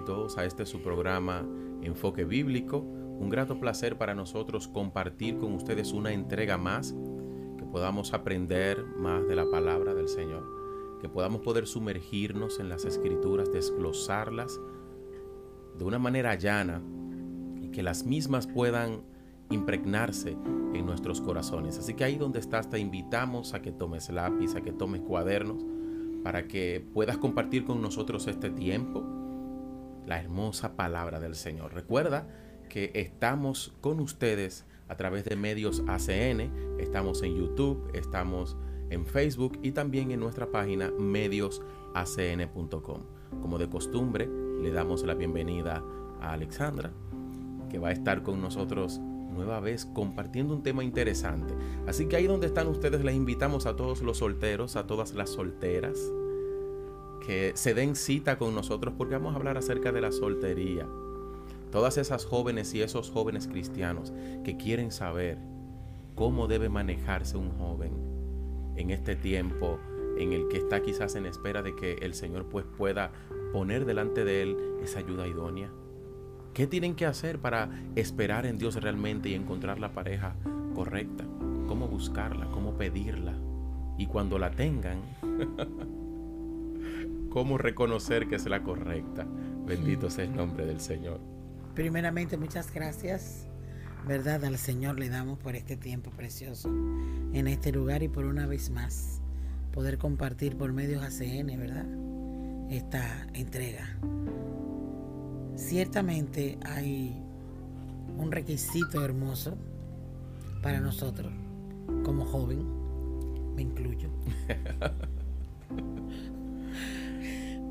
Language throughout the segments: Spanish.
todos a este su programa Enfoque Bíblico. Un grato placer para nosotros compartir con ustedes una entrega más, que podamos aprender más de la palabra del Señor, que podamos poder sumergirnos en las escrituras, desglosarlas de una manera llana y que las mismas puedan impregnarse en nuestros corazones. Así que ahí donde estás te invitamos a que tomes lápiz, a que tomes cuadernos, para que puedas compartir con nosotros este tiempo, la hermosa palabra del Señor. Recuerda que estamos con ustedes a través de medios ACN, estamos en YouTube, estamos en Facebook y también en nuestra página mediosacn.com. Como de costumbre, le damos la bienvenida a Alexandra, que va a estar con nosotros nueva vez compartiendo un tema interesante. Así que ahí donde están ustedes les invitamos a todos los solteros, a todas las solteras, que se den cita con nosotros porque vamos a hablar acerca de la soltería. Todas esas jóvenes y esos jóvenes cristianos que quieren saber cómo debe manejarse un joven en este tiempo en el que está quizás en espera de que el Señor pues pueda poner delante de él esa ayuda idónea. ¿Qué tienen que hacer para esperar en Dios realmente y encontrar la pareja correcta? ¿Cómo buscarla? ¿Cómo pedirla? Y cuando la tengan, ¿cómo reconocer que es la correcta? Bendito sea el nombre del Señor. Primeramente, muchas gracias, ¿verdad? Al Señor le damos por este tiempo precioso en este lugar y por una vez más poder compartir por medios ACN, ¿verdad? Esta entrega Ciertamente hay un requisito hermoso para nosotros como joven, me incluyo.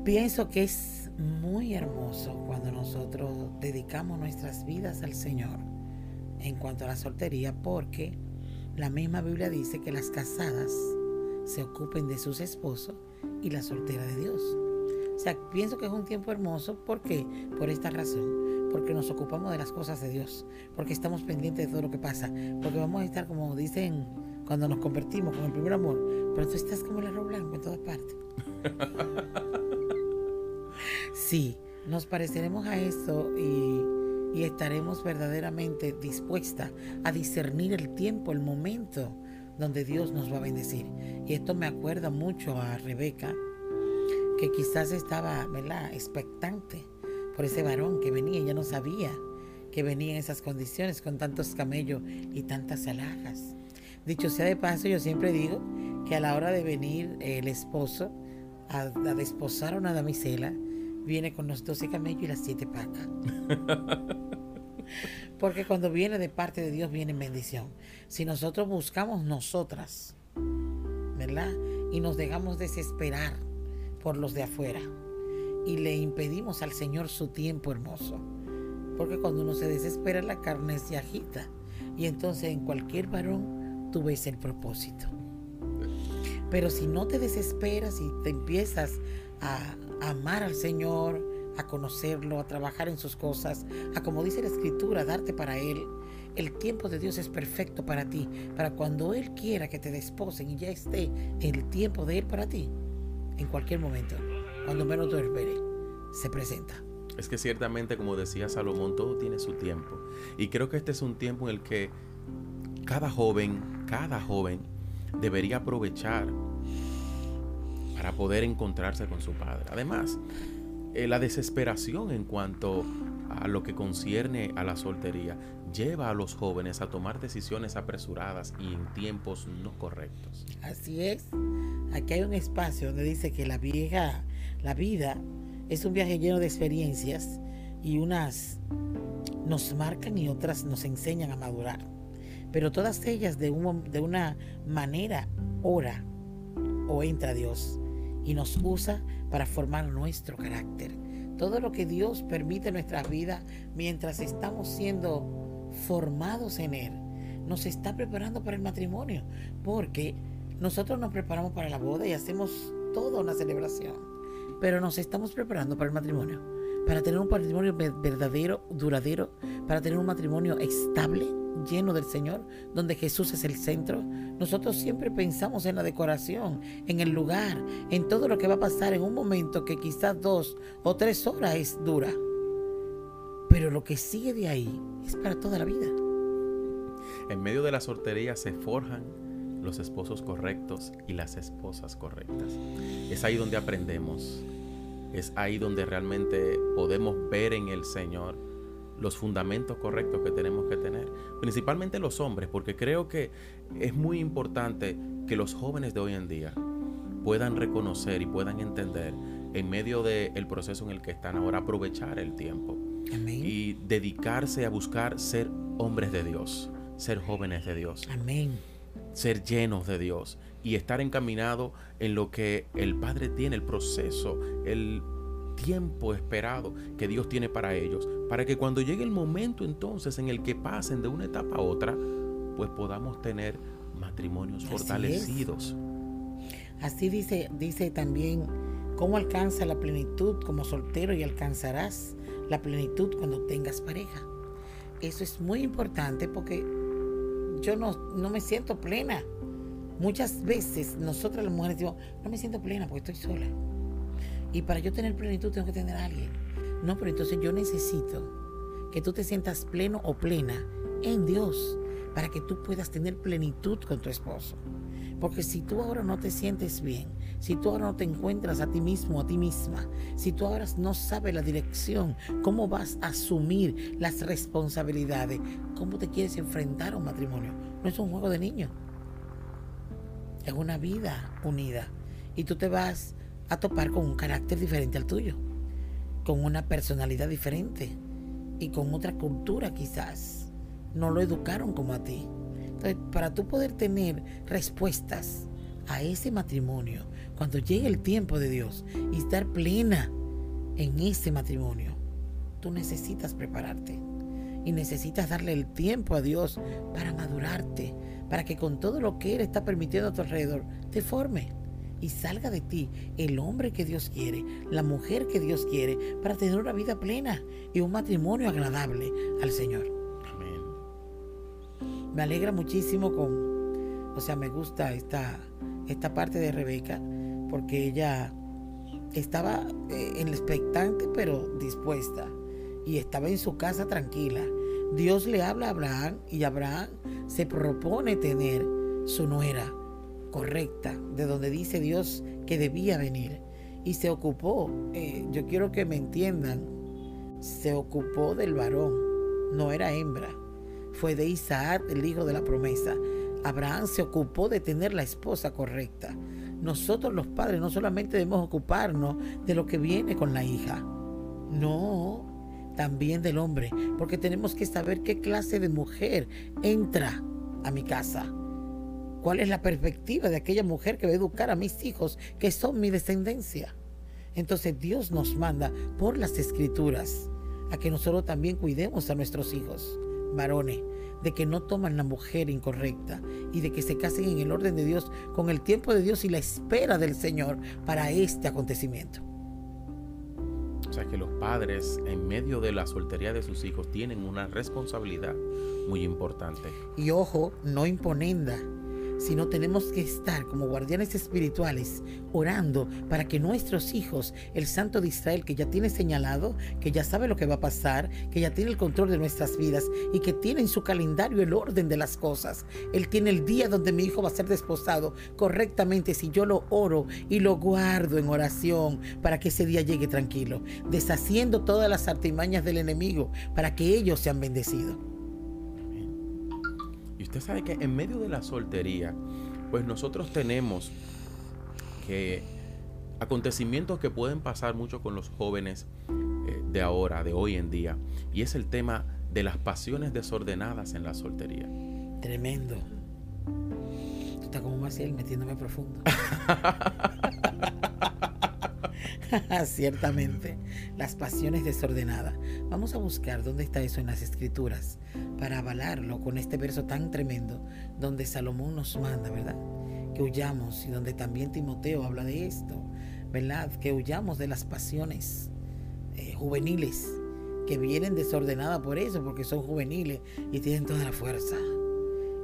Pienso que es muy hermoso cuando nosotros dedicamos nuestras vidas al Señor en cuanto a la soltería, porque la misma Biblia dice que las casadas se ocupen de sus esposos y la soltera de Dios. O sea, pienso que es un tiempo hermoso. ¿Por qué? Por esta razón. Porque nos ocupamos de las cosas de Dios. Porque estamos pendientes de todo lo que pasa. Porque vamos a estar, como dicen cuando nos convertimos con el primer amor. Pero tú estás como el arroz blanco en todas partes. sí, nos pareceremos a esto y, estaremos verdaderamente dispuestas a discernir el tiempo, el momento donde Dios nos va a bendecir. Y esto me acuerda mucho a Rebeca que quizás estaba, ¿verdad?, expectante por ese varón que venía, ya no sabía que venía en esas condiciones con tantos camellos y tantas alhajas. Dicho sea de paso, yo siempre digo que a la hora de venir el esposo a, desposar a una damisela, viene con los 12 camellos y las siete pacas. Porque cuando viene de parte de Dios viene en bendición. Si nosotros buscamos nosotras, ¿verdad? Y nos dejamos desesperar por los de afuera y le impedimos al Señor su tiempo hermoso. Porque cuando uno se desespera la carne se agita y entonces en cualquier varón tú ves el propósito. Pero si no te desesperas y te empiezas a amar al Señor, a conocerlo, a trabajar en sus cosas, a como dice la escritura, darte para Él, el tiempo de Dios es perfecto para ti, para cuando Él quiera que te desposen y ya esté el tiempo de Él para ti, en cualquier momento, cuando menos lo esperes, se presenta. Es que ciertamente, como decía Salomón, todo tiene su tiempo. Y creo que este es un tiempo en el que cada joven, cada joven debería aprovechar para poder encontrarse con su padre. Además, eh, la desesperación en cuanto a lo que concierne a la soltería lleva a los jóvenes a tomar decisiones apresuradas y en tiempos no correctos. Así es. Aquí hay un espacio donde dice que la vieja, la vida es un viaje lleno de experiencias y unas nos marcan y otras nos enseñan a madurar. Pero todas ellas de, de una manera ora o entra Dios y nos usa para formar nuestro carácter. Todo lo que Dios permite en nuestras vidas mientras estamos siendo formados en Él, nos está preparando para el matrimonio, porque nosotros nos preparamos para la boda y hacemos toda una celebración, pero nos estamos preparando para el matrimonio. para tener un matrimonio verdadero, duradero, para tener un matrimonio estable, lleno del Señor, donde Jesús es el centro. Nosotros siempre pensamos en la decoración, en el lugar, en todo lo que va a pasar en un momento que quizás dos o tres horas es dura. Pero lo que sigue de ahí es para toda la vida. En medio de la soltería se forjan los esposos correctos y las esposas correctas. Es ahí donde aprendemos. Es ahí donde realmente podemos ver en el Señor los fundamentos correctos que tenemos que tener. Principalmente los hombres, porque creo que es muy importante que los jóvenes de hoy en día puedan reconocer y puedan entender en medio del proceso en el que están ahora, aprovechar el tiempo y dedicarse a buscar ser hombres de Dios, ser jóvenes de Dios. Amén. Ser llenos de Dios y estar encaminado en lo que el Padre tiene, el proceso, el tiempo esperado que Dios tiene para ellos, para que cuando llegue el momento entonces en el que pasen de una etapa a otra, pues podamos tener matrimonios fortalecidos. Así dice, dice también cómo alcanza la plenitud como soltero y alcanzarás la plenitud cuando tengas pareja. Eso es muy importante porque yo no, no me siento plena. Muchas veces nosotras las mujeres decimos, no me siento plena porque estoy sola. Y para yo tener plenitud tengo que tener a alguien. No, pero entonces yo necesito que tú te sientas pleno o plena en Dios para que tú puedas tener plenitud con tu esposo. Porque si tú ahora no te sientes bien, si tú ahora no te encuentras a ti mismo, a ti misma, si tú ahora no sabes la dirección, cómo vas a asumir las responsabilidades, cómo te quieres enfrentar a un matrimonio, no es un juego de niños. Es una vida unida. Y tú te vas a topar con un carácter diferente al tuyo, con una personalidad diferente y con otra cultura quizás. No lo educaron como a ti. Entonces, para tú poder tener respuestas a ese matrimonio, cuando llegue el tiempo de Dios y estar plena en ese matrimonio, tú necesitas prepararte y necesitas darle el tiempo a Dios para madurarte, para que con todo lo que Él está permitiendo a tu alrededor te forme y salga de ti el hombre que Dios quiere, la mujer que Dios quiere, para tener una vida plena y un matrimonio agradable al Señor. Amén. Me alegra muchísimo con, o sea, me gusta esta, esta parte de Rebeca, porque ella estaba eh, en el expectante, pero dispuesta, y estaba en su casa tranquila. Dios le habla a Abraham y Abraham se propone tener su nuera correcta, de donde dice Dios que debía venir. Y se ocupó, eh, yo quiero que me entiendan, se ocupó del varón, no era hembra. Fue de Isaac, el hijo de la promesa. Abraham se ocupó de tener la esposa correcta. Nosotros los padres no solamente debemos ocuparnos de lo que viene con la hija, no, también del hombre, porque tenemos que saber qué clase de mujer entra a mi casa ¿Cuál es la perspectiva de aquella mujer que va a educar a mis hijos, que son mi descendencia? Entonces Dios nos manda por las escrituras a que nosotros también cuidemos a nuestros hijos, varones, de que no toman la mujer incorrecta y de que se casen en el orden de Dios con el tiempo de Dios y la espera del Señor para este acontecimiento. O sea que los padres en medio de la soltería de sus hijos tienen una responsabilidad muy importante. Y ojo, no imponenda sino tenemos que estar como guardianes espirituales orando para que nuestros hijos, el Santo de Israel que ya tiene señalado, que ya sabe lo que va a pasar, que ya tiene el control de nuestras vidas y que tiene en su calendario el orden de las cosas. Él tiene el día donde mi hijo va a ser desposado correctamente si yo lo oro y lo guardo en oración para que ese día llegue tranquilo, deshaciendo todas las artimañas del enemigo para que ellos sean bendecidos. Usted sabe que en medio de la soltería, pues nosotros tenemos que acontecimientos que pueden pasar mucho con los jóvenes eh, de ahora, de hoy en día, y es el tema de las pasiones desordenadas en la soltería. Tremendo. Tú estás como Maciel metiéndome profundo. Ciertamente, las pasiones desordenadas. Vamos a buscar dónde está eso en las escrituras para avalarlo con este verso tan tremendo donde Salomón nos manda, ¿verdad? Que huyamos y donde también Timoteo habla de esto, ¿verdad? Que huyamos de las pasiones eh, juveniles que vienen desordenadas por eso, porque son juveniles y tienen toda la fuerza.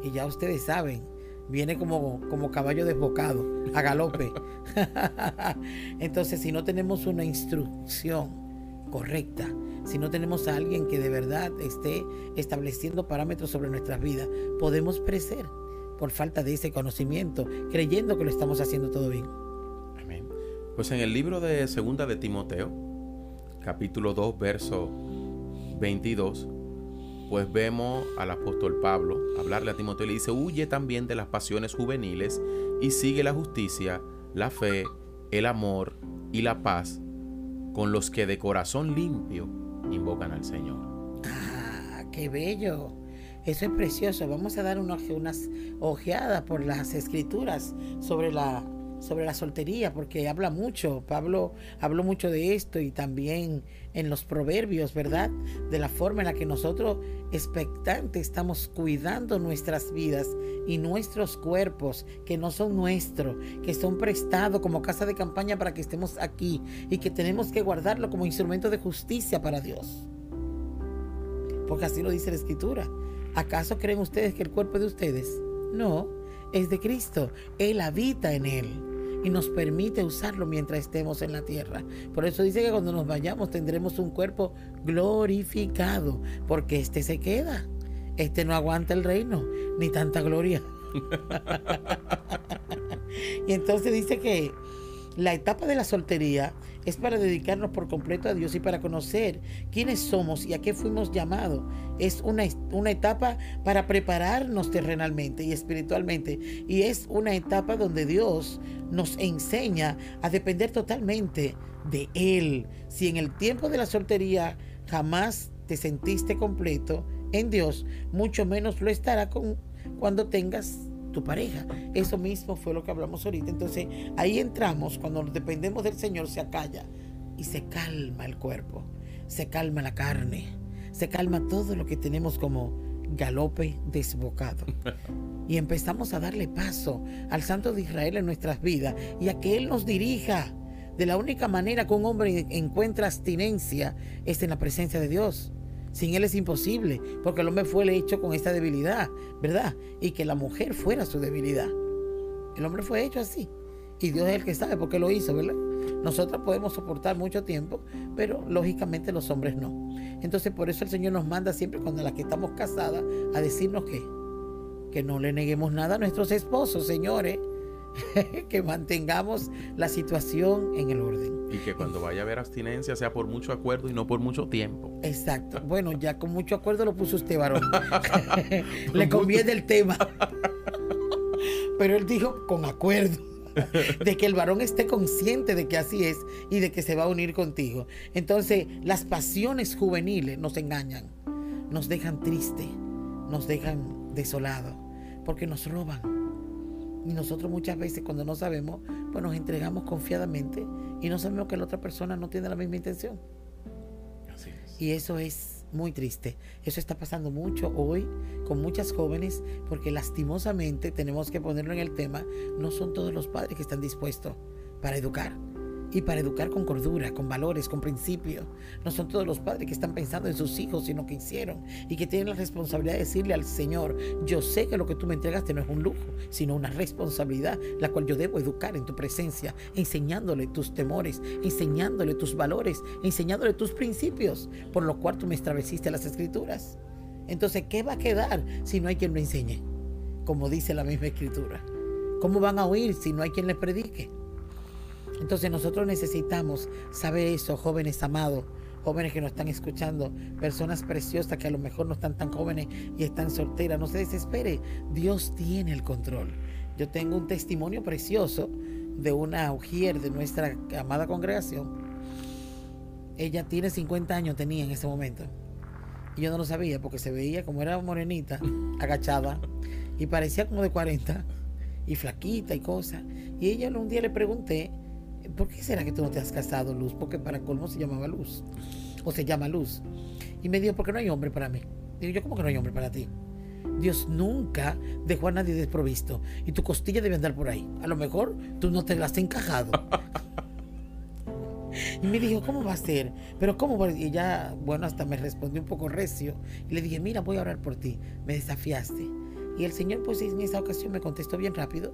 Y ya ustedes saben, viene como, como caballo desbocado, a galope. Entonces, si no tenemos una instrucción correcta, si no tenemos a alguien que de verdad esté estableciendo parámetros sobre nuestras vidas, podemos perecer por falta de ese conocimiento, creyendo que lo estamos haciendo todo bien. Pues en el libro de Segunda de Timoteo, capítulo 2, verso 22, pues vemos al apóstol Pablo hablarle a Timoteo y le dice, huye también de las pasiones juveniles y sigue la justicia, la fe, el amor y la paz con los que de corazón limpio invocan al Señor. Ah, qué bello. Eso es precioso. Vamos a dar unas ojeadas por las escrituras sobre la sobre la soltería, porque habla mucho, Pablo habló mucho de esto y también en los proverbios, ¿verdad? De la forma en la que nosotros expectantes estamos cuidando nuestras vidas y nuestros cuerpos, que no son nuestros, que son prestados como casa de campaña para que estemos aquí y que tenemos que guardarlo como instrumento de justicia para Dios. Porque así lo dice la escritura. ¿Acaso creen ustedes que el cuerpo de ustedes? No, es de Cristo. Él habita en él y nos permite usarlo mientras estemos en la tierra. Por eso dice que cuando nos vayamos tendremos un cuerpo glorificado, porque este se queda. Este no aguanta el reino, ni tanta gloria. y entonces dice que la etapa de la soltería es para dedicarnos por completo a Dios y para conocer quiénes somos y a qué fuimos llamados. Es una, una etapa para prepararnos terrenalmente y espiritualmente. Y es una etapa donde Dios nos enseña a depender totalmente de Él. Si en el tiempo de la soltería jamás te sentiste completo en Dios, mucho menos lo estará con, cuando tengas tu pareja. Eso mismo fue lo que hablamos ahorita. Entonces ahí entramos, cuando dependemos del Señor se acalla y se calma el cuerpo, se calma la carne, se calma todo lo que tenemos como galope desbocado. Y empezamos a darle paso al Santo de Israel en nuestras vidas y a que Él nos dirija. De la única manera que un hombre encuentra abstinencia es en la presencia de Dios. Sin Él es imposible, porque el hombre fue hecho con esta debilidad, ¿verdad? Y que la mujer fuera su debilidad. El hombre fue hecho así. Y Dios es el que sabe por qué lo hizo, ¿verdad? Nosotros podemos soportar mucho tiempo, pero lógicamente los hombres no. Entonces por eso el Señor nos manda siempre cuando las que estamos casadas a decirnos que, que no le neguemos nada a nuestros esposos, señores. que mantengamos la situación en el orden. Y que cuando vaya a haber abstinencia sea por mucho acuerdo y no por mucho tiempo. Exacto. Bueno, ya con mucho acuerdo lo puso usted, varón. Le conviene el tema. Pero él dijo con acuerdo. De que el varón esté consciente de que así es y de que se va a unir contigo. Entonces, las pasiones juveniles nos engañan, nos dejan triste, nos dejan desolado, porque nos roban y nosotros muchas veces cuando no sabemos, pues nos entregamos confiadamente y no sabemos que la otra persona no tiene la misma intención. Así es. Y eso es muy triste. Eso está pasando mucho hoy con muchas jóvenes porque lastimosamente tenemos que ponerlo en el tema, no son todos los padres que están dispuestos para educar y para educar con cordura, con valores, con principios. No son todos los padres que están pensando en sus hijos, sino que hicieron y que tienen la responsabilidad de decirle al Señor, yo sé que lo que tú me entregaste no es un lujo, sino una responsabilidad, la cual yo debo educar en tu presencia, enseñándole tus temores, enseñándole tus valores, enseñándole tus principios, por lo cual tú me estableciste las escrituras. Entonces, ¿qué va a quedar si no hay quien lo enseñe? Como dice la misma escritura. ¿Cómo van a oír si no hay quien les predique? Entonces nosotros necesitamos saber eso, jóvenes amados, jóvenes que nos están escuchando, personas preciosas que a lo mejor no están tan jóvenes y están solteras. No se desespere, Dios tiene el control. Yo tengo un testimonio precioso de una ujier de nuestra amada congregación. Ella tiene 50 años, tenía en ese momento. Y yo no lo sabía porque se veía como era morenita, agachada, y parecía como de 40, y flaquita y cosas. Y ella un día le pregunté, ¿por qué será que tú no te has casado, Luz? Porque para colmo se llamaba Luz. O se llama Luz. Y me dijo, porque no hay hombre para mí. Digo, yo, ¿cómo que no hay hombre para ti? Dios nunca dejó a nadie desprovisto. Y tu costilla debe andar por ahí. A lo mejor tú no te las has encajado. Y me dijo, ¿cómo va a ser? Pero ¿cómo? Y ella, bueno, hasta me respondió un poco recio. Y le dije, mira, voy a orar por ti. Me desafiaste. Y el Señor, pues en esa ocasión me contestó bien rápido.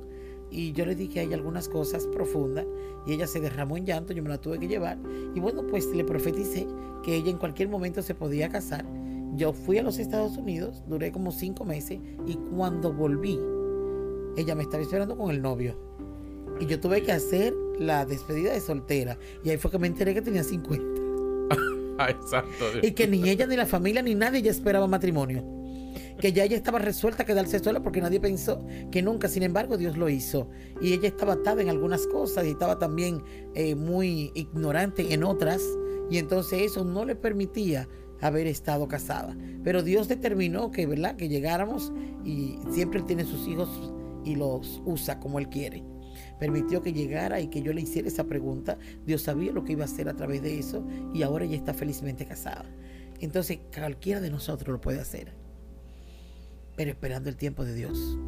Y yo le dije a ella algunas cosas profundas. Y ella se derramó en llanto, yo me la tuve que llevar. Y bueno, pues le profeticé que ella en cualquier momento se podía casar. Yo fui a los Estados Unidos, duré como cinco meses. Y cuando volví, ella me estaba esperando con el novio. Y yo tuve que hacer la despedida de soltera. Y ahí fue que me enteré que tenía 50. Exacto. Y que ni ella, ni la familia, ni nadie ya esperaba matrimonio. Que ya ella estaba resuelta a quedarse sola porque nadie pensó que nunca. Sin embargo, Dios lo hizo. Y ella estaba atada en algunas cosas y estaba también eh, muy ignorante en otras. Y entonces eso no le permitía haber estado casada. Pero Dios determinó que, ¿verdad? Que llegáramos y siempre Él tiene sus hijos y los usa como Él quiere permitió que llegara y que yo le hiciera esa pregunta. Dios sabía lo que iba a hacer a través de eso y ahora ella está felizmente casada. Entonces cualquiera de nosotros lo puede hacer, pero esperando el tiempo de Dios,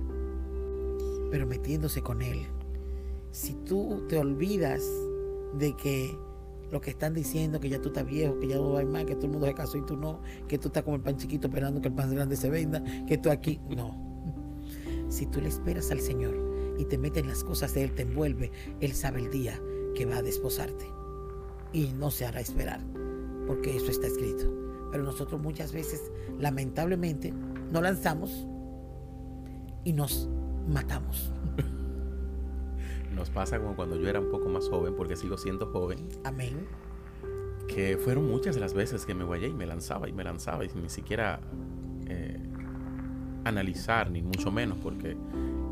pero metiéndose con Él. Si tú te olvidas de que lo que están diciendo, que ya tú estás viejo, que ya no hay más, que todo el mundo se casó y tú no, que tú estás como el pan chiquito esperando que el pan grande se venda, que tú aquí, no. Si tú le esperas al Señor, y te mete en las cosas de Él, te envuelve, Él sabe el día que va a desposarte. Y no se hará esperar, porque eso está escrito. Pero nosotros muchas veces, lamentablemente, nos lanzamos y nos matamos. Nos pasa como cuando yo era un poco más joven, porque sigo siendo joven. Amén. Que fueron muchas las veces que me guayé y me lanzaba y me lanzaba y ni siquiera eh, analizar, ni mucho menos, porque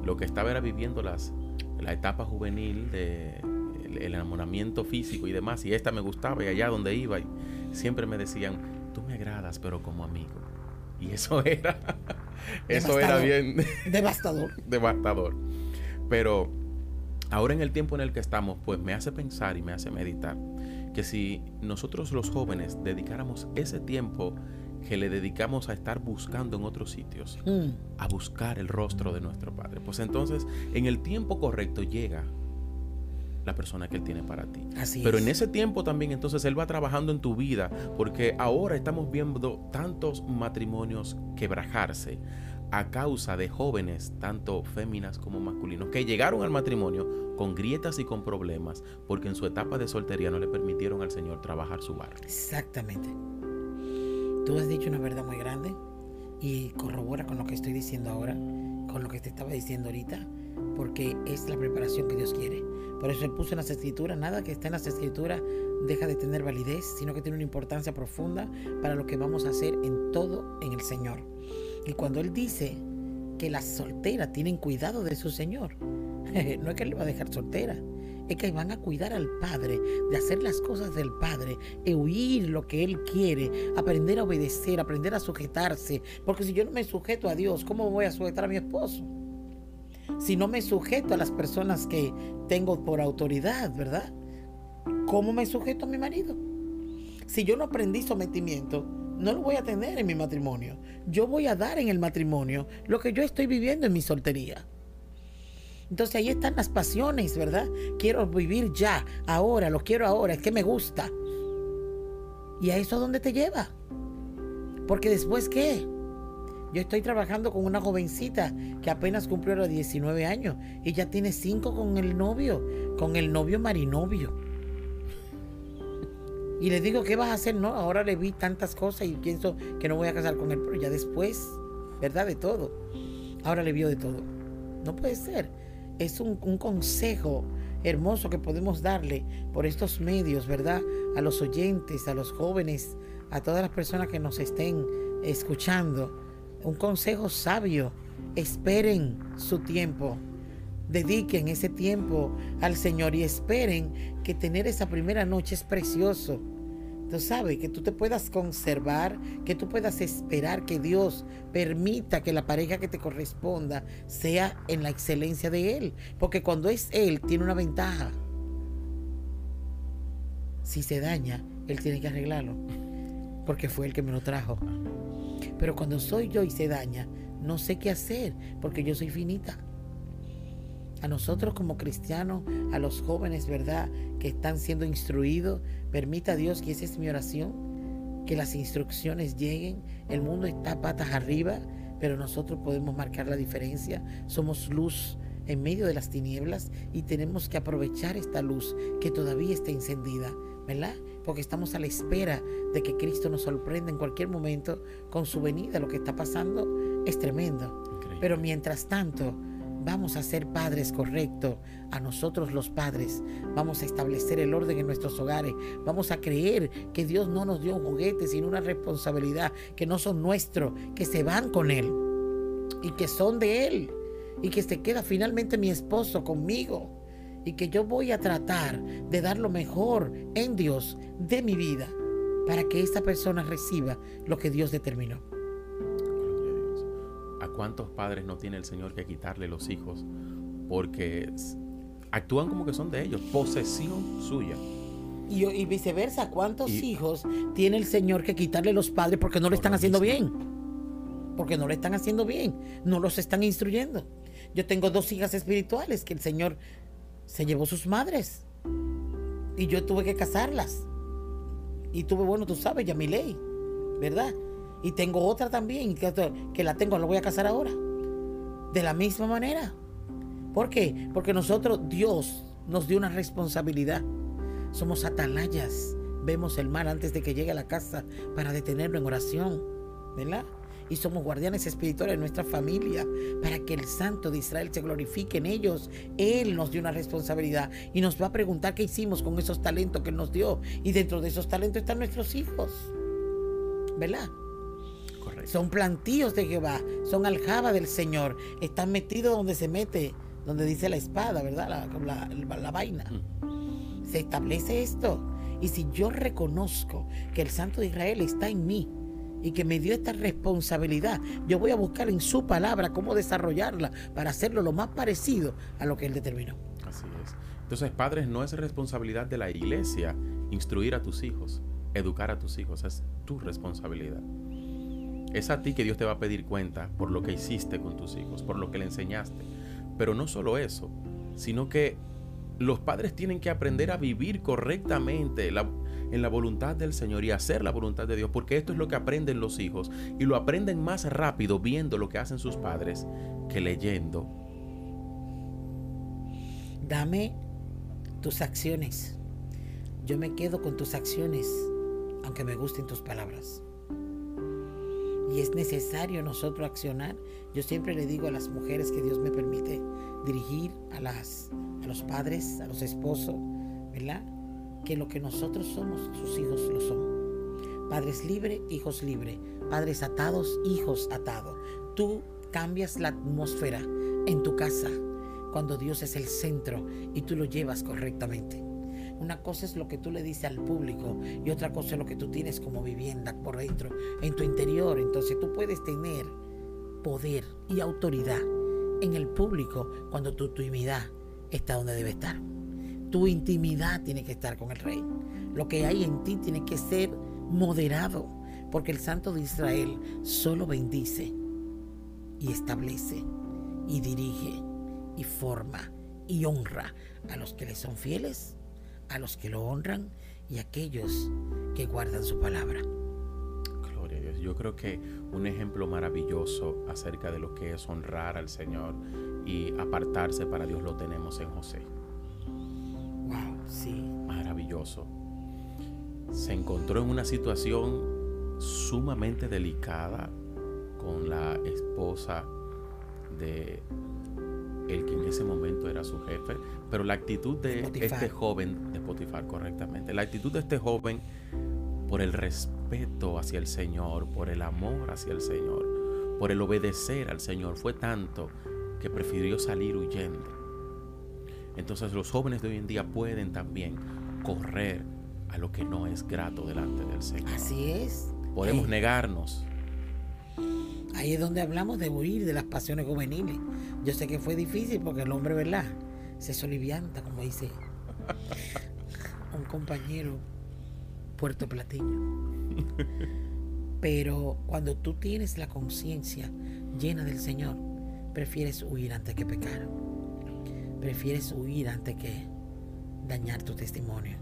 lo que estaba era viviendo las, la etapa juvenil de el, enamoramiento físico y demás, y esta me gustaba y allá donde iba, y siempre me decían, tú me agradas, pero como amigo. Y eso era, eso era bien devastador. devastador. Pero ahora en el tiempo en el que estamos, pues me hace pensar y me hace meditar que si nosotros los jóvenes dedicáramos ese tiempo que le dedicamos a estar buscando en otros sitios, mm. a buscar el rostro de nuestro Padre. Pues entonces, en el tiempo correcto llega la persona que Él tiene para ti. Pero en ese tiempo también entonces Él va trabajando en tu vida, porque ahora estamos viendo tantos matrimonios quebrajarse a causa de jóvenes, tanto féminas como masculinos, que llegaron al matrimonio con grietas y con problemas, porque en su etapa de soltería no le permitieron al Señor trabajar su barrio. Exactamente. Tú has dicho una verdad muy grande y corrobora con lo que estoy diciendo ahora, con lo que te estaba diciendo ahorita, porque es la preparación que Dios quiere. Por eso Él puso en las escrituras, nada que está en las escrituras deja de tener validez, sino que tiene una importancia profunda para lo que vamos a hacer en todo en el Señor. Y cuando Él dice que las solteras tienen cuidado de su Señor, no es que Él va a dejar soltera, es que van a cuidar al Padre, de hacer las cosas del Padre, e huir lo que Él quiere, aprender a obedecer, aprender a sujetarse. Porque si yo no me sujeto a Dios, ¿cómo voy a sujetar a mi esposo? Si no me sujeto a las personas que tengo por autoridad, ¿verdad? ¿Cómo me sujeto a mi marido? Si yo no aprendí sometimiento, no lo voy a tener en mi matrimonio. Yo voy a dar en el matrimonio lo que yo estoy viviendo en mi soltería. Entonces ahí están las pasiones, ¿verdad? Quiero vivir ya, ahora, lo quiero ahora, es que me gusta. ¿Y a eso dónde te lleva? Porque después, ¿qué? Yo estoy trabajando con una jovencita que apenas cumplió los 19 años y ya tiene 5 con el novio, con el novio marinovio. Y le digo, ¿qué vas a hacer? No, ahora le vi tantas cosas y pienso que no voy a casar con él, pero ya después, ¿verdad? De todo. Ahora le vio de todo. No puede ser es un, consejo hermoso que podemos darle por estos medios, ¿verdad? A los oyentes, a los jóvenes, a todas las personas que nos estén escuchando. Un consejo sabio. Esperen su tiempo. Dediquen ese tiempo al Señor y esperen que tener esa primera noche es precioso Tú sabes, que tú te puedas conservar, que tú puedas esperar que Dios permita que la pareja que te corresponda sea en la excelencia de Él. Porque cuando es Él, tiene una ventaja. Si se daña, Él tiene que arreglarlo. Porque fue el que me lo trajo. Pero cuando soy yo y se daña, no sé qué hacer, porque yo soy finita. a nosotros como cristianos, a los jóvenes, ¿verdad? Que están siendo instruidos. Permita Dios, que esa es mi oración, que las instrucciones lleguen. El mundo está patas arriba, pero nosotros podemos marcar la diferencia. Somos luz en medio de las tinieblas y tenemos que aprovechar esta luz que todavía está encendida, ¿verdad? Porque estamos a la espera de que Cristo nos sorprenda en cualquier momento con su venida. Lo que está pasando es tremendo. Pero mientras tanto, vamos a ser padres correctos, a nosotros los padres, vamos a establecer el orden en nuestros hogares, vamos a creer que Dios no nos dio un juguete, sino una responsabilidad, que no son nuestros, que se van con Él y que son de Él y que se queda finalmente mi esposo conmigo y que yo voy a tratar de dar lo mejor en Dios de mi vida para que esta persona reciba lo que Dios determinó. ¿A cuántos padres no tiene el Señor que quitarle los hijos porque actúan como que son de ellos, posesión suya? Y, viceversa, ¿cuántos hijos tiene el Señor que quitarle los padres porque no lo están haciendo bien? Porque no lo están haciendo bien, no los están instruyendo. Yo tengo dos hijas espirituales que el Señor se llevó sus madres. Y yo tuve que casarlas. Y tuve, bueno, tú sabes, ya mi ley, ¿verdad? Y tengo otra también, que, que la tengo, la voy a casar ahora. De la misma manera. ¿Por qué? Porque nosotros, Dios nos dio una responsabilidad. Somos atalayas. Vemos el mal antes de que llegue a la casa para detenerlo en oración. ¿Verdad? Y somos guardianes espirituales de nuestra familia para que el Santo de Israel se glorifique en ellos. Él nos dio una responsabilidad y nos va a preguntar qué hicimos con esos talentos que Él nos dio. Y dentro de esos talentos están nuestros hijos. ¿Verdad? Correcto. Son plantíos de Jehová, son aljaba del Señor, están metidos donde se mete, donde dice la espada, ¿verdad? La, la, la vaina. Se establece esto. Y si yo reconozco que el Santo de Israel está en mí, y que me dio esta responsabilidad. Yo voy a buscar en su palabra cómo desarrollarla para hacerlo lo más parecido a lo que él determinó. Así es. Entonces, padres, no es responsabilidad de la iglesia instruir a tus hijos, educar a tus hijos, es tu responsabilidad. Es a ti que Dios te va a pedir cuenta por lo que hiciste con tus hijos, por lo que le enseñaste. Pero no solo eso, sino que los padres tienen que aprender a vivir correctamente la, en la voluntad del Señor y hacer la voluntad de Dios, porque esto es lo que aprenden los hijos y lo aprenden más rápido viendo lo que hacen sus padres que leyendo. Dame tus acciones. Yo me quedo con tus acciones, aunque me gusten tus palabras. Y es necesario nosotros accionar. Yo siempre le digo a las mujeres que Dios me permite dirigir, a, las, a los padres, a los esposos, ¿verdad? Que lo que nosotros somos, sus hijos lo son. Padres libres, hijos libres. Padres atados, hijos atados. Tú cambias la atmósfera en tu casa cuando Dios es el centro y tú lo llevas correctamente. Una cosa es lo que tú le dices al público y otra cosa es lo que tú tienes como vivienda por dentro, en tu interior. Entonces tú puedes tener poder y autoridad en el público cuando tu intimidad está donde debe estar. Tu intimidad tiene que estar con el rey. Lo que hay en ti tiene que ser moderado, porque el Santo de Israel solo bendice y establece y dirige y forma y honra a los que le son fieles, a los que lo honran y a aquellos que guardan su palabra. Gloria a Dios. Yo creo que un ejemplo maravilloso acerca de lo que es honrar al Señor y apartarse para Dios lo tenemos en José. Sí. Maravilloso. Se encontró en una situación sumamente delicada con la esposa de el que en ese momento era su jefe, pero la actitud de este joven, de Potifar correctamente, la actitud de este joven por el respeto hacia el Señor, por el amor hacia el Señor, por el obedecer al Señor, fue tanto que prefirió salir huyendo. Entonces los jóvenes de hoy en día pueden también correr a lo que no es grato delante del Señor. Así es. Podemos negarnos. Ahí es donde hablamos de huir de las pasiones juveniles. Yo sé que fue difícil porque el hombre, ¿verdad? Se solivianta, como dice un compañero puerto platiño. Pero cuando tú tienes la conciencia llena del Señor, prefieres huir antes que pecar. Prefieres huir antes que dañar tu testimonio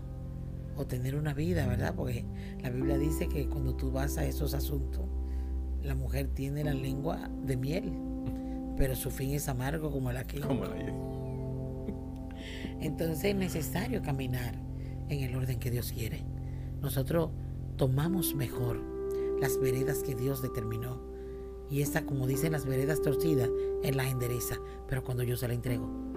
o tener una vida, ¿verdad? Porque la Biblia dice que cuando tú vas a esos asuntos, la mujer tiene la lengua de miel, pero su fin es amargo como la que... Entonces es necesario caminar en el orden que Dios quiere. Nosotros tomamos mejor las veredas que Dios determinó. Y esta, como dicen las veredas torcidas, es la endereza, pero cuando yo se la entrego.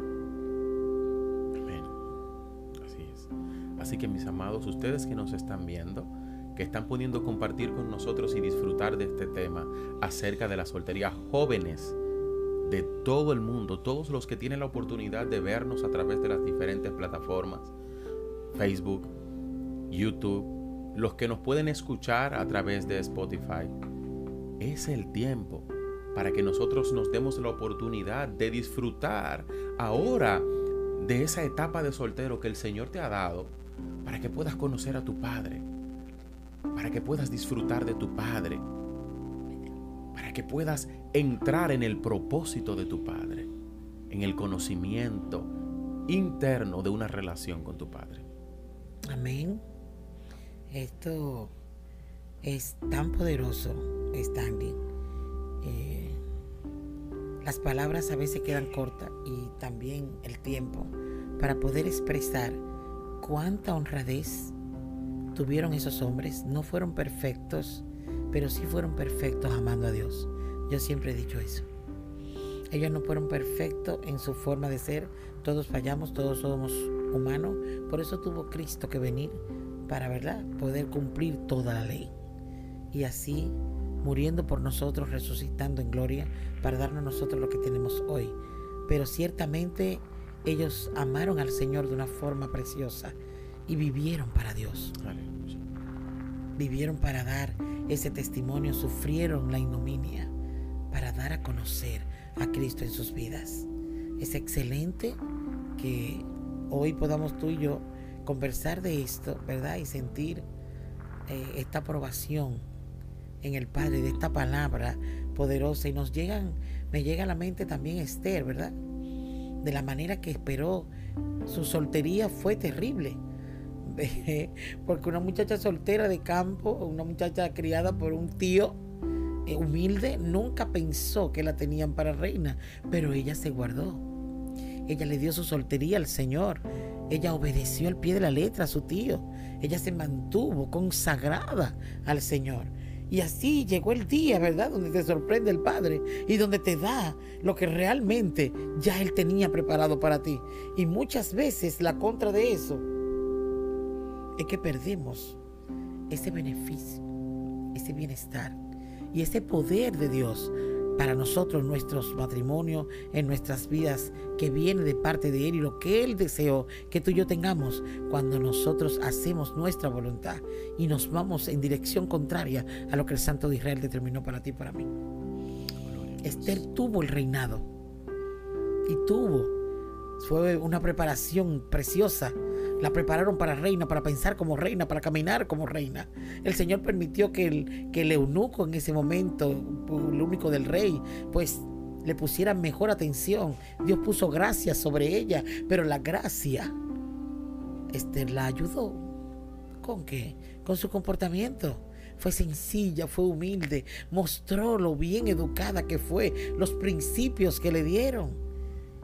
Así que mis amados, ustedes que nos están viendo, que están pudiendo compartir con nosotros y disfrutar de este tema acerca de la soltería, jóvenes de todo el mundo, todos los que tienen la oportunidad de vernos a través de las diferentes plataformas, Facebook, YouTube, los que nos pueden escuchar a través de Spotify. Es el tiempo para que nosotros nos demos la oportunidad de disfrutar ahora de esa etapa de soltero que el Señor te ha dado para que puedas conocer a tu Padre, para que puedas disfrutar de tu Padre, para que puedas entrar en el propósito de tu Padre, en el conocimiento interno de una relación con tu Padre. Amén. Esto es tan poderoso, Stanley. Eh, las palabras a veces quedan cortas y también el tiempo para poder expresar cuánta honradez tuvieron esos hombres. No fueron perfectos, pero sí fueron perfectos amando a Dios. Yo siempre he dicho eso. Ellos no fueron perfectos en su forma de ser. Todos fallamos, todos somos humanos. Por eso tuvo Cristo que venir para, ¿verdad?, poder cumplir toda la ley. Y así, muriendo por nosotros, resucitando en gloria, para darnos nosotros lo que tenemos hoy. Pero ciertamente ellos amaron al Señor de una forma preciosa y vivieron para Dios. Vivieron para dar ese testimonio, sufrieron la ignominia para dar a conocer a Cristo en sus vidas. Es excelente que hoy podamos tú y yo conversar de esto, ¿verdad? Y sentir eh, esta aprobación en el Padre, de esta palabra poderosa. Y nos llegan, me llega a la mente también Esther, ¿verdad? De la manera que esperó. Su soltería fue terrible. Porque una muchacha soltera de campo, una muchacha criada por un tío eh, humilde, nunca pensó que la tenían para reina, pero ella se guardó. Ella le dio su soltería al Señor. Ella obedeció al pie de la letra a su tío. Ella se mantuvo consagrada al Señor. Y así llegó el día, ¿verdad? Donde te sorprende el Padre y donde te da lo que realmente ya Él tenía preparado para ti. Y muchas veces la contra de eso es que perdemos ese beneficio, ese bienestar y ese poder de Dios para nosotros, nuestros matrimonios, en nuestras vidas, que viene de parte de Él y lo que Él deseó que tú y yo tengamos cuando nosotros hacemos nuestra voluntad y nos vamos en dirección contraria a lo que el Santo de Israel determinó para ti y para mí. Esther tuvo el reinado y tuvo, fue una preparación preciosa la prepararon para reina, para pensar como reina, para caminar como reina. El Señor permitió que el, que el eunuco en ese momento, el único del rey, pues le pusiera mejor atención. Dios puso gracia sobre ella, pero la gracia, Esther la ayudó. ¿Con qué? Con su comportamiento. Fue sencilla, fue humilde, mostró lo bien educada que fue, los principios que le dieron.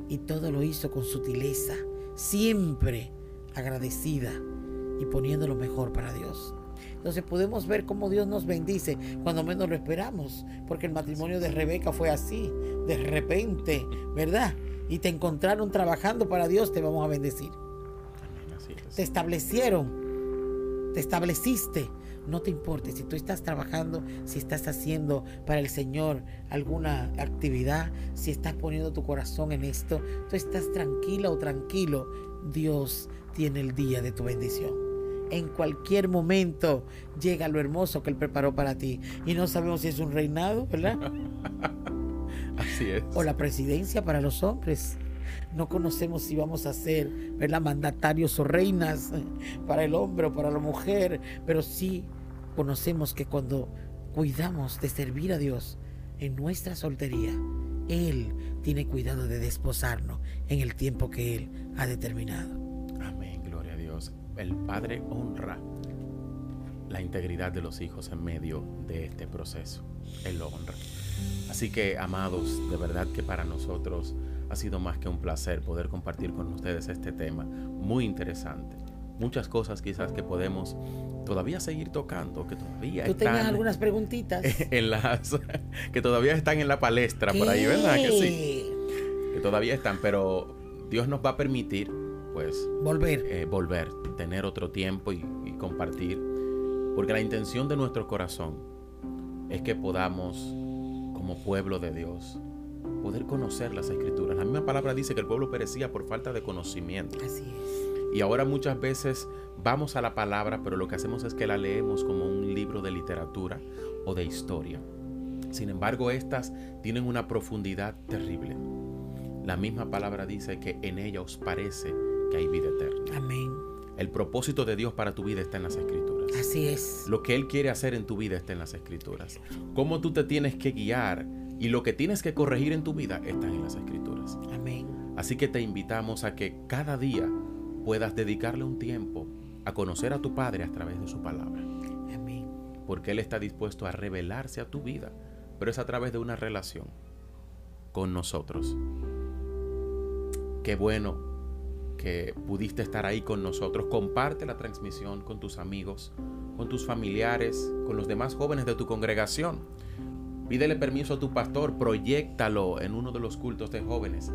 Y todo lo hizo con sutileza, siempre agradecida y poniendo lo mejor para Dios. Entonces podemos ver cómo Dios nos bendice cuando menos lo esperamos, porque el matrimonio de Rebeca fue así, de repente, ¿verdad? Y te encontraron trabajando para Dios, te vamos a bendecir. Te establecieron, te estableciste. No te importe si tú estás trabajando, si estás haciendo para el Señor alguna actividad, si estás poniendo tu corazón en esto, tú estás tranquila o tranquilo. Dios tiene el día de tu bendición. En cualquier momento llega lo hermoso que Él preparó para ti. Y no sabemos si es un reinado, ¿verdad? Así es. O la presidencia para los hombres. No conocemos si vamos a ser, ¿verdad? Mandatarios o reinas para el hombre o para la mujer. Pero sí conocemos que cuando cuidamos de servir a Dios en nuestra soltería Él tiene cuidado de desposarnos en el tiempo que Él ha determinado. Amén, gloria a Dios. El Padre honra la integridad de los hijos en medio de este proceso. Él lo honra. Así que, amados, de verdad que para nosotros ha sido más que un placer poder compartir con ustedes este tema muy interesante. Muchas cosas quizás que podemos todavía seguir tocando, que todavía ¿Tú están algunas preguntitas? en las que todavía están en la palestra por ahí, ¿verdad? Que sí. Que todavía están, pero Dios nos va a permitir pues volver, eh, volver, tener otro tiempo y compartir, porque la intención de nuestro corazón es que podamos como pueblo de Dios poder conocer las escrituras. La misma palabra dice que el pueblo perecía por falta de conocimiento. Así es. Y ahora muchas veces vamos a la palabra, pero lo que hacemos es que la leemos como un libro de literatura o de historia. Sin embargo, estas tienen una profundidad terrible. La misma palabra dice que en ella os parece que hay vida eterna. Amén. El propósito de Dios para tu vida está en las escrituras. Así es. Lo que Él quiere hacer en tu vida está en las escrituras. Cómo tú te tienes que guiar y lo que tienes que corregir en tu vida está en las escrituras. Amén. Así que te invitamos a que cada día puedas dedicarle un tiempo a conocer a tu Padre a través de su palabra. Amén. Porque Él está dispuesto a revelarse a tu vida, pero es a través de una relación con nosotros. Qué bueno que pudiste estar ahí con nosotros. Comparte la transmisión con tus amigos, con tus familiares, con los demás jóvenes de tu congregación. Pídele permiso a tu pastor, proyectalo en uno de los cultos de jóvenes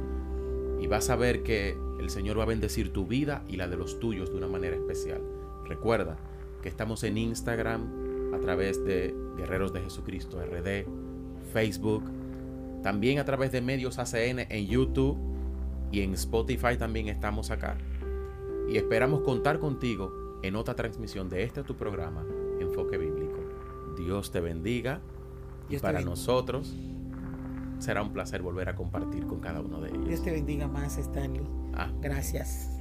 y vas a ver que el Señor va a bendecir tu vida y la de los tuyos de una manera especial. Recuerda que estamos en Instagram a través de Guerreros de Jesucristo RD, Facebook, también a través de medios ACN en YouTube y en Spotify también estamos acá. Y esperamos contar contigo en otra transmisión de este tu programa, Enfoque Bíblico. Dios te bendiga y para nosotros será un placer volver a compartir con cada uno de ellos. Dios te bendiga más, Stanley. Ah. Gracias.